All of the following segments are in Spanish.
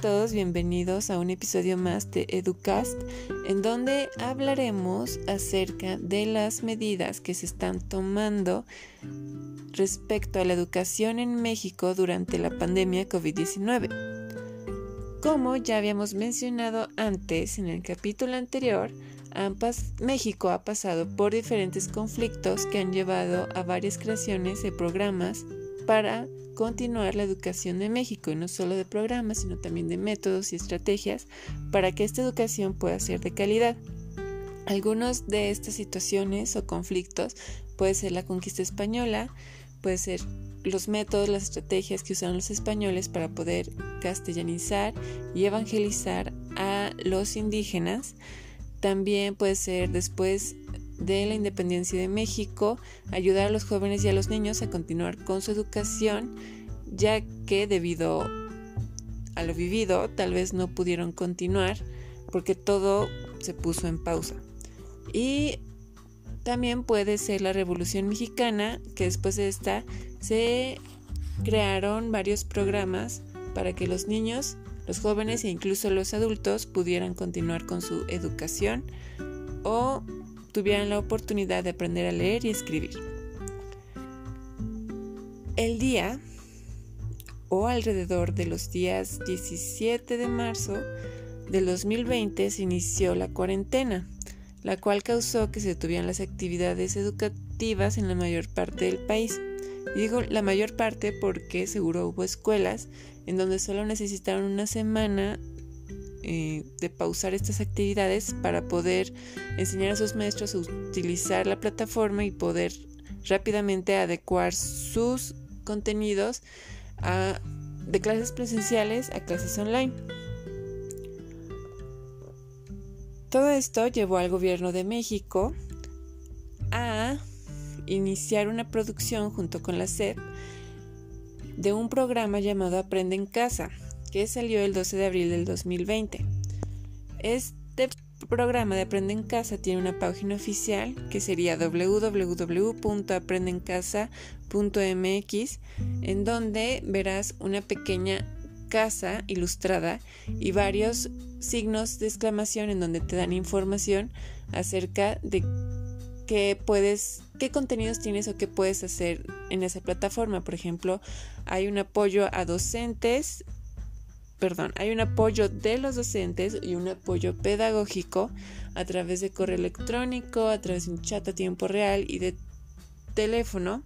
todos, bienvenidos a un episodio más de Educast, en donde hablaremos acerca de las medidas que se están tomando respecto a la educación en México durante la pandemia COVID-19. Como ya habíamos mencionado antes en el capítulo anterior, México ha pasado por diferentes conflictos que han llevado a varias creaciones de programas para continuar la educación de México y no solo de programas, sino también de métodos y estrategias para que esta educación pueda ser de calidad. Algunos de estas situaciones o conflictos puede ser la conquista española, puede ser los métodos, las estrategias que usaron los españoles para poder castellanizar y evangelizar a los indígenas. También puede ser después de la independencia de México, ayudar a los jóvenes y a los niños a continuar con su educación, ya que debido a lo vivido tal vez no pudieron continuar porque todo se puso en pausa. Y también puede ser la Revolución Mexicana, que después de esta se crearon varios programas para que los niños, los jóvenes e incluso los adultos pudieran continuar con su educación o tuvieran la oportunidad de aprender a leer y escribir. El día o alrededor de los días 17 de marzo del 2020 se inició la cuarentena, la cual causó que se detuvieran las actividades educativas en la mayor parte del país. Digo la mayor parte porque seguro hubo escuelas en donde solo necesitaron una semana eh, de pausar estas actividades para poder enseñar a sus maestros a utilizar la plataforma y poder rápidamente adecuar sus contenidos de clases presenciales a clases online. Todo esto llevó al gobierno de México a iniciar una producción junto con la SEP de un programa llamado Aprende en Casa, que salió el 12 de abril del 2020. Este programa de Aprende en Casa tiene una página oficial que sería www.aprendencasa.mx en donde verás una pequeña casa ilustrada y varios signos de exclamación en donde te dan información acerca de qué puedes, qué contenidos tienes o qué puedes hacer en esa plataforma. Por ejemplo, hay un apoyo a docentes perdón, hay un apoyo de los docentes y un apoyo pedagógico a través de correo electrónico, a través de un chat a tiempo real y de teléfono.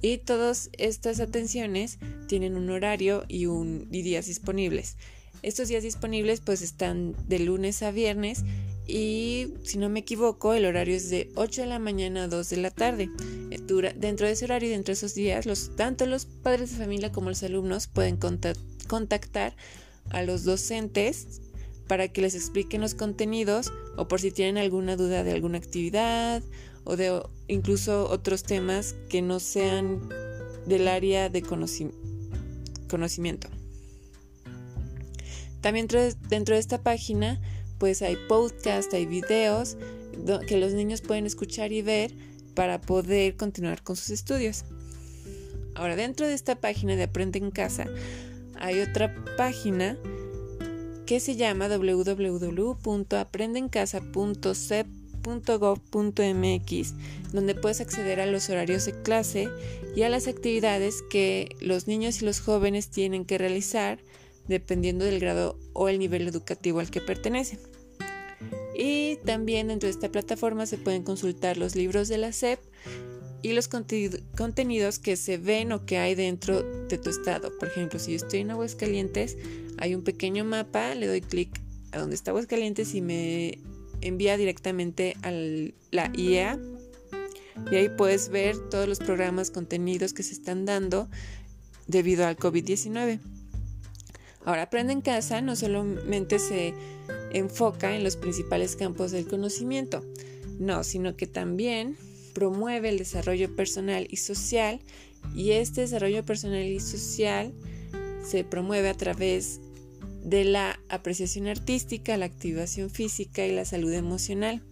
Y todas estas atenciones tienen un horario y, un, días disponibles. Estos días disponibles pues están de lunes a viernes y si no me equivoco el horario es de 8 de la mañana a 2 de la tarde. Dentro de ese horario y dentro de esos días, tanto los padres de familia como los alumnos pueden contactar a los docentes para que les expliquen los contenidos o por si tienen alguna duda de alguna actividad o de incluso otros temas que no sean del área de conocimiento. También dentro de esta página pues hay podcasts, hay videos que los niños pueden escuchar y ver para poder continuar con sus estudios. Ahora, dentro de esta página de Aprende en Casa, hay otra página que se llama www.aprendencasa.cep.gov.mx, donde puedes acceder a los horarios de clase y a las actividades que los niños y los jóvenes tienen que realizar dependiendo del grado o el nivel educativo al que pertenecen. Y también dentro de esta plataforma se pueden consultar los libros de la SEP y los contenidos que se ven o que hay dentro de tu estado. Por ejemplo, si yo estoy en Aguascalientes, hay un pequeño mapa, le doy clic a donde está Aguascalientes y me envía directamente a la IEA. Y ahí puedes ver todos los programas, contenidos que se están dando debido al COVID-19. Ahora, Aprende en Casa no solamente se enfoca en los principales campos del conocimiento, no, sino que también promueve el desarrollo personal y social y este desarrollo personal y social se promueve a través de la apreciación artística, la activación física y la salud emocional.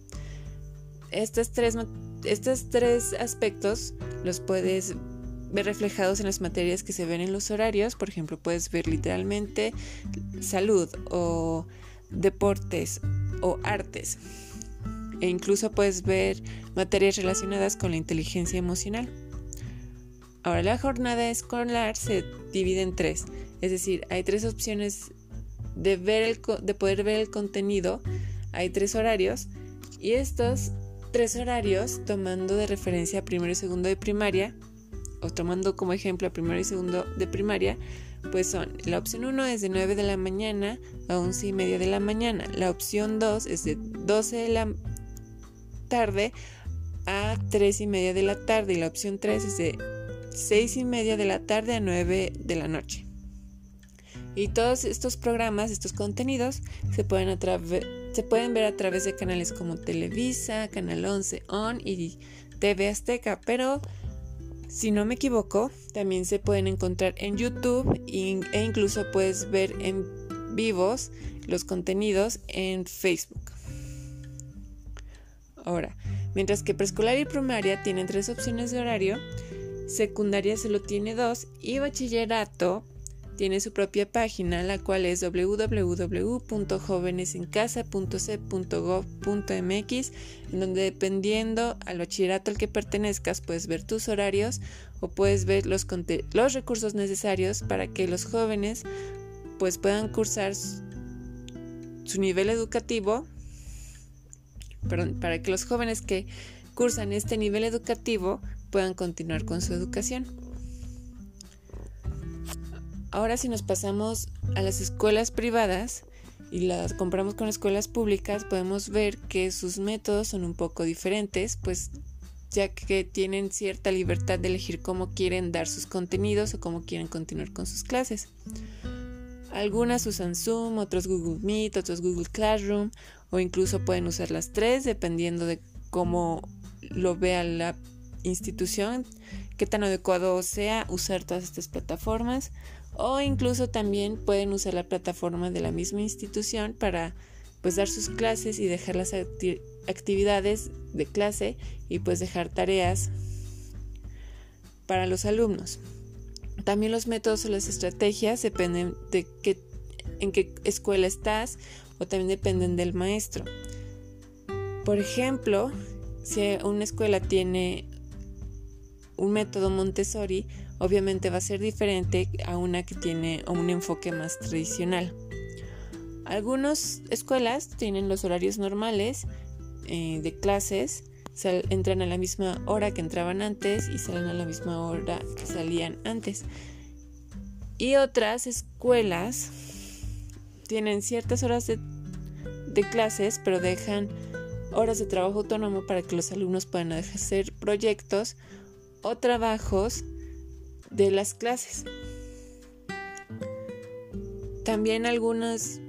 Estos tres, estos tres aspectos los puedes ver reflejados en las materias que se ven en los horarios. Por ejemplo, puedes ver literalmente salud o deportes o artes. E incluso puedes ver materias relacionadas con la inteligencia emocional. Ahora, la jornada escolar se divide en tres. Es decir, hay tres opciones de, ver el, de poder ver el contenido. Hay tres horarios. Y estos tres horarios, tomando de referencia primero y segundo de primaria, o tomando como ejemplo primero y segundo de primaria, pues son, la opción 1 es de 9 de la mañana a 11 y media de la mañana, la opción 2 es de 12 de la tarde a 3 y media de la tarde. Y la opción 3 es de 6 y media de la tarde a 9 de la noche. Y todos estos programas, estos contenidos, se pueden, se pueden ver a través de canales como Televisa, Canal 11, ON y TV Azteca, pero si no me equivoco, también se pueden encontrar en YouTube e incluso puedes ver en vivos los contenidos en Facebook. Ahora, mientras que preescolar y primaria tienen tres opciones de horario, secundaria solo tiene dos y bachillerato tiene su propia página, la cual es www.jovenesencasa.c.gov.mx, en donde dependiendo al bachillerato al que pertenezcas puedes ver tus horarios o puedes ver los, recursos necesarios para que los jóvenes pues puedan cursar su nivel educativo, perdón, para que los jóvenes que cursan este nivel educativo puedan continuar con su educación. Ahora si nos pasamos a las escuelas privadas y las compramos con escuelas públicas, podemos ver que sus métodos son un poco diferentes, pues ya que tienen cierta libertad de elegir cómo quieren dar sus contenidos o cómo quieren continuar con sus clases. Algunas usan Zoom, otros Google Meet, otros Google Classroom o incluso pueden usar las tres dependiendo de cómo lo vea la institución, qué tan adecuado sea usar todas estas plataformas o incluso también pueden usar la plataforma de la misma institución para pues dar sus clases y dejar las actividades de clase y pues dejar tareas para los alumnos. También los métodos o las estrategias dependen de qué, en qué escuela estás o también dependen del maestro. Por ejemplo, si una escuela tiene un método Montessori, obviamente va a ser diferente a una que tiene un enfoque más tradicional. Algunas escuelas tienen los horarios normales eh, de clases, entran a la misma hora que entraban antes y salen a la misma hora que salían antes. Y otras escuelas tienen ciertas horas de, de clases, pero dejan horas de trabajo autónomo para que los alumnos puedan hacer proyectos o trabajos de las clases. También algunas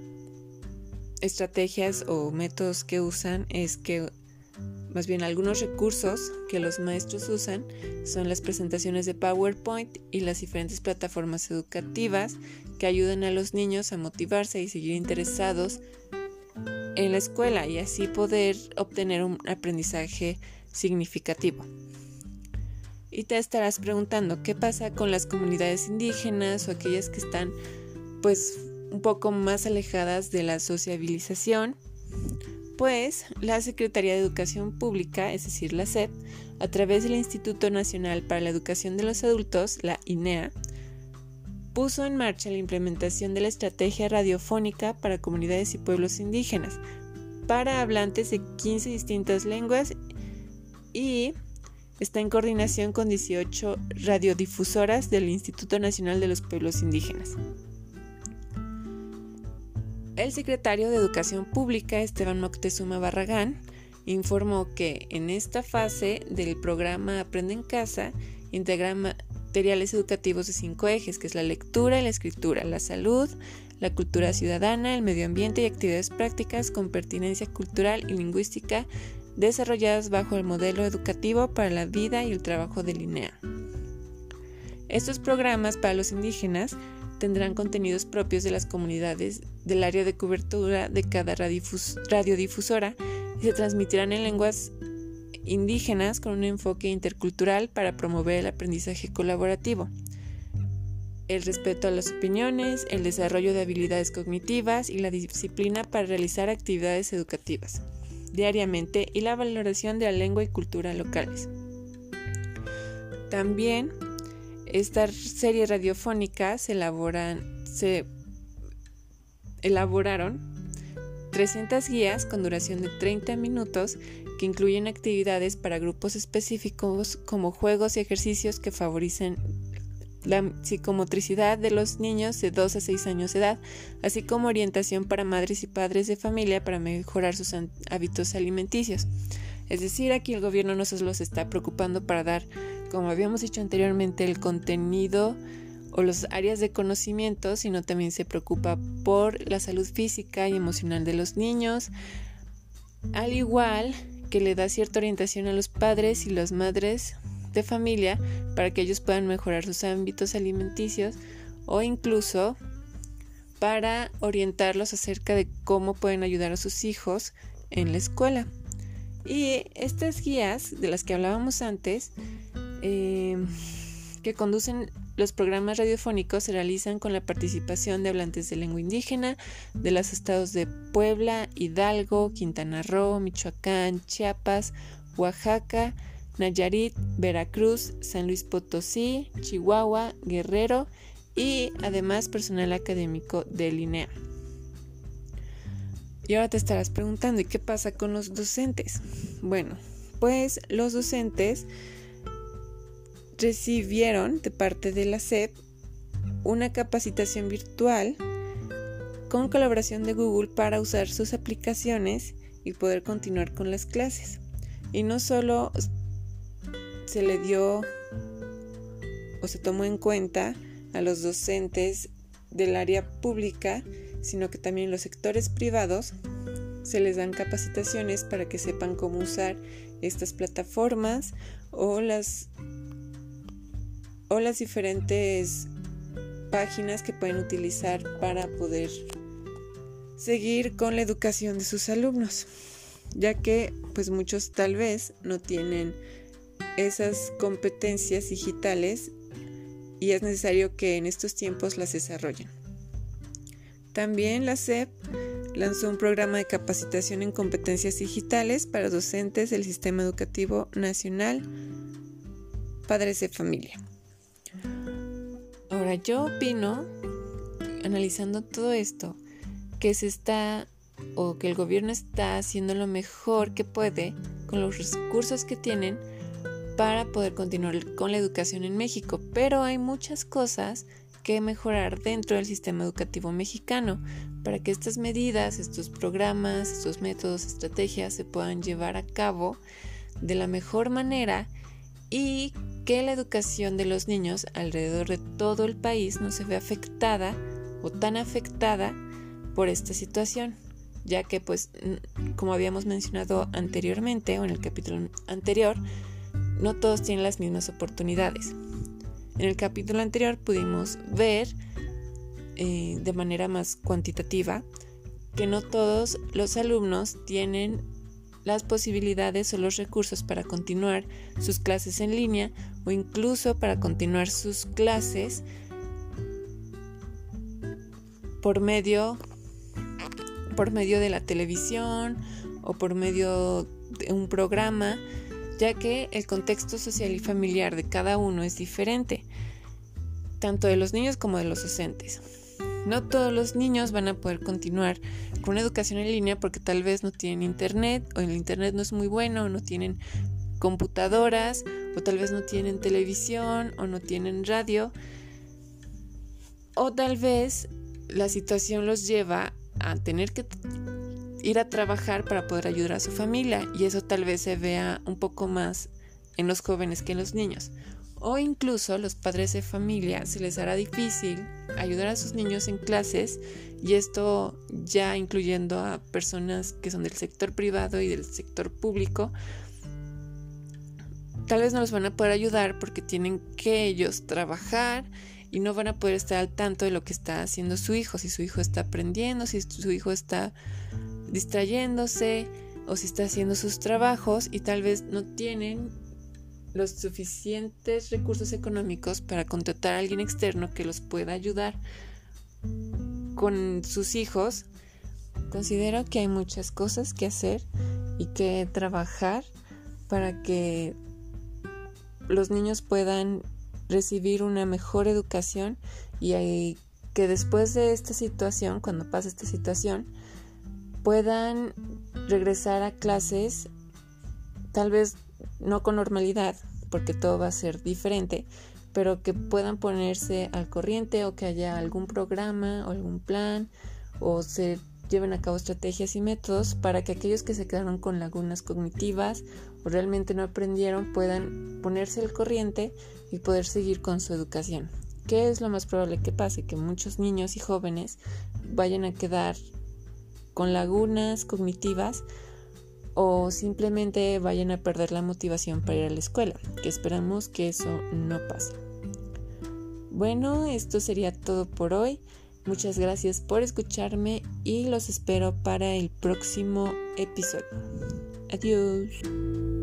estrategias o métodos que usan es que más bien algunos recursos que los maestros usan son las presentaciones de PowerPoint y las diferentes plataformas educativas que ayudan a los niños a motivarse y seguir interesados en la escuela y así poder obtener un aprendizaje significativo. Y te estarás preguntando, ¿qué pasa con las comunidades indígenas o aquellas que están pues un poco más alejadas de la sociabilización? Pues la Secretaría de Educación Pública, es decir, la SEP, a través del Instituto Nacional para la Educación de los Adultos, la INEA, puso en marcha la implementación de la estrategia radiofónica para comunidades y pueblos indígenas, para hablantes de 15 distintas lenguas y Está en coordinación con 18 radiodifusoras del Instituto Nacional de los Pueblos Indígenas. El secretario de Educación Pública, Esteban Moctezuma Barragán, informó que en esta fase del programa Aprende en Casa integra materiales educativos de cinco ejes, que es la lectura la escritura, la salud, la cultura ciudadana, el medio ambiente y actividades prácticas con pertinencia cultural y lingüística desarrolladas bajo el modelo educativo para la vida y el trabajo de Linea. Estos programas para los indígenas tendrán contenidos propios de las comunidades del área de cobertura de cada radiodifusora y se transmitirán en lenguas indígenas con un enfoque intercultural para promover el aprendizaje colaborativo, el respeto a las opiniones, el desarrollo de habilidades cognitivas y la disciplina para realizar actividades educativas diariamente y la valoración de la lengua y cultura locales. También esta serie radiofónica se, elaboran, se elaboraron 300 guías con duración de 30 minutos que incluyen actividades para grupos específicos como juegos y ejercicios que favorecen la psicomotricidad de los niños de 2 a 6 años de edad, así como orientación para madres y padres de familia para mejorar sus hábitos alimenticios. Es decir, aquí el gobierno no solo se está preocupando para dar, como habíamos dicho anteriormente, el contenido o las áreas de conocimiento, sino también se preocupa por la salud física y emocional de los niños, al igual que le da cierta orientación a los padres y las madres de familia para que ellos puedan mejorar sus ámbitos alimenticios o incluso para orientarlos acerca de cómo pueden ayudar a sus hijos en la escuela. Y estas guías de las que hablábamos antes, eh, que conducen los programas radiofónicos, se realizan con la participación de hablantes de lengua indígena de los estados de Puebla, Hidalgo, Quintana Roo, Michoacán, Chiapas, Oaxaca, Nayarit, Veracruz, San Luis Potosí, Chihuahua, Guerrero y además personal académico de Linea. Y ahora te estarás preguntando, ¿y qué pasa con los docentes? Bueno, pues los docentes recibieron de parte de la SEP una capacitación virtual con colaboración de Google para usar sus aplicaciones y poder continuar con las clases. Y no solo se le dio o se tomó en cuenta a los docentes del área pública, sino que también los sectores privados se les dan capacitaciones para que sepan cómo usar estas plataformas o las o las diferentes páginas que pueden utilizar para poder seguir con la educación de sus alumnos, ya que pues muchos tal vez no tienen esas competencias digitales y es necesario que en estos tiempos las desarrollen. También la SEP lanzó un programa de capacitación en competencias digitales para docentes del Sistema Educativo Nacional, padres de familia. Ahora yo opino, analizando todo esto, que se está o que el gobierno está haciendo lo mejor que puede con los recursos que tienen para poder continuar con la educación en México, pero hay muchas cosas que mejorar dentro del sistema educativo mexicano para que estas medidas, estos programas, estos métodos, estrategias se puedan llevar a cabo de la mejor manera y que la educación de los niños alrededor de todo el país no se vea afectada o tan afectada por esta situación, ya que pues como habíamos mencionado anteriormente o en el capítulo anterior, no todos tienen las mismas oportunidades. En el capítulo anterior pudimos ver eh, de manera más cuantitativa que no todos los alumnos tienen las posibilidades o los recursos para continuar sus clases en línea o incluso para continuar sus clases por medio por medio de la televisión o por medio de un programa ya que el contexto social y familiar de cada uno es diferente, tanto de los niños como de los docentes. No todos los niños van a poder continuar con una educación en línea porque tal vez no tienen internet o el internet no es muy bueno o no tienen computadoras o tal vez no tienen televisión o no tienen radio o tal vez la situación los lleva a tener que ir a trabajar para poder ayudar a su familia y eso tal vez se vea un poco más en los jóvenes que en los niños. O incluso los padres de familia se les hará difícil ayudar a sus niños en clases y esto ya incluyendo a personas que son del sector privado y del sector público. Tal vez no los van a poder ayudar porque tienen que ellos trabajar y no van a poder estar al tanto de lo que está haciendo su hijo, si su hijo está aprendiendo, si su hijo está distrayéndose o si está haciendo sus trabajos y tal vez no tienen los suficientes recursos económicos para contratar a alguien externo que los pueda ayudar con sus hijos, considero que hay muchas cosas que hacer y que trabajar para que los niños puedan recibir una mejor educación y que después de esta situación, cuando pase esta situación, puedan regresar a clases tal vez no con normalidad, porque todo va a ser diferente, pero que puedan ponerse al corriente o que haya algún programa o algún plan o se lleven a cabo estrategias y métodos para que aquellos que se quedaron con lagunas cognitivas o realmente no aprendieron puedan ponerse al corriente y poder seguir con su educación. ¿Qué es lo más probable que pase? Que muchos niños y jóvenes vayan a quedar con lagunas cognitivas o simplemente vayan a perder la motivación para ir a la escuela, que esperamos que eso no pase. Bueno, esto sería todo por hoy. Muchas gracias por escucharme y los espero para el próximo episodio. Adiós.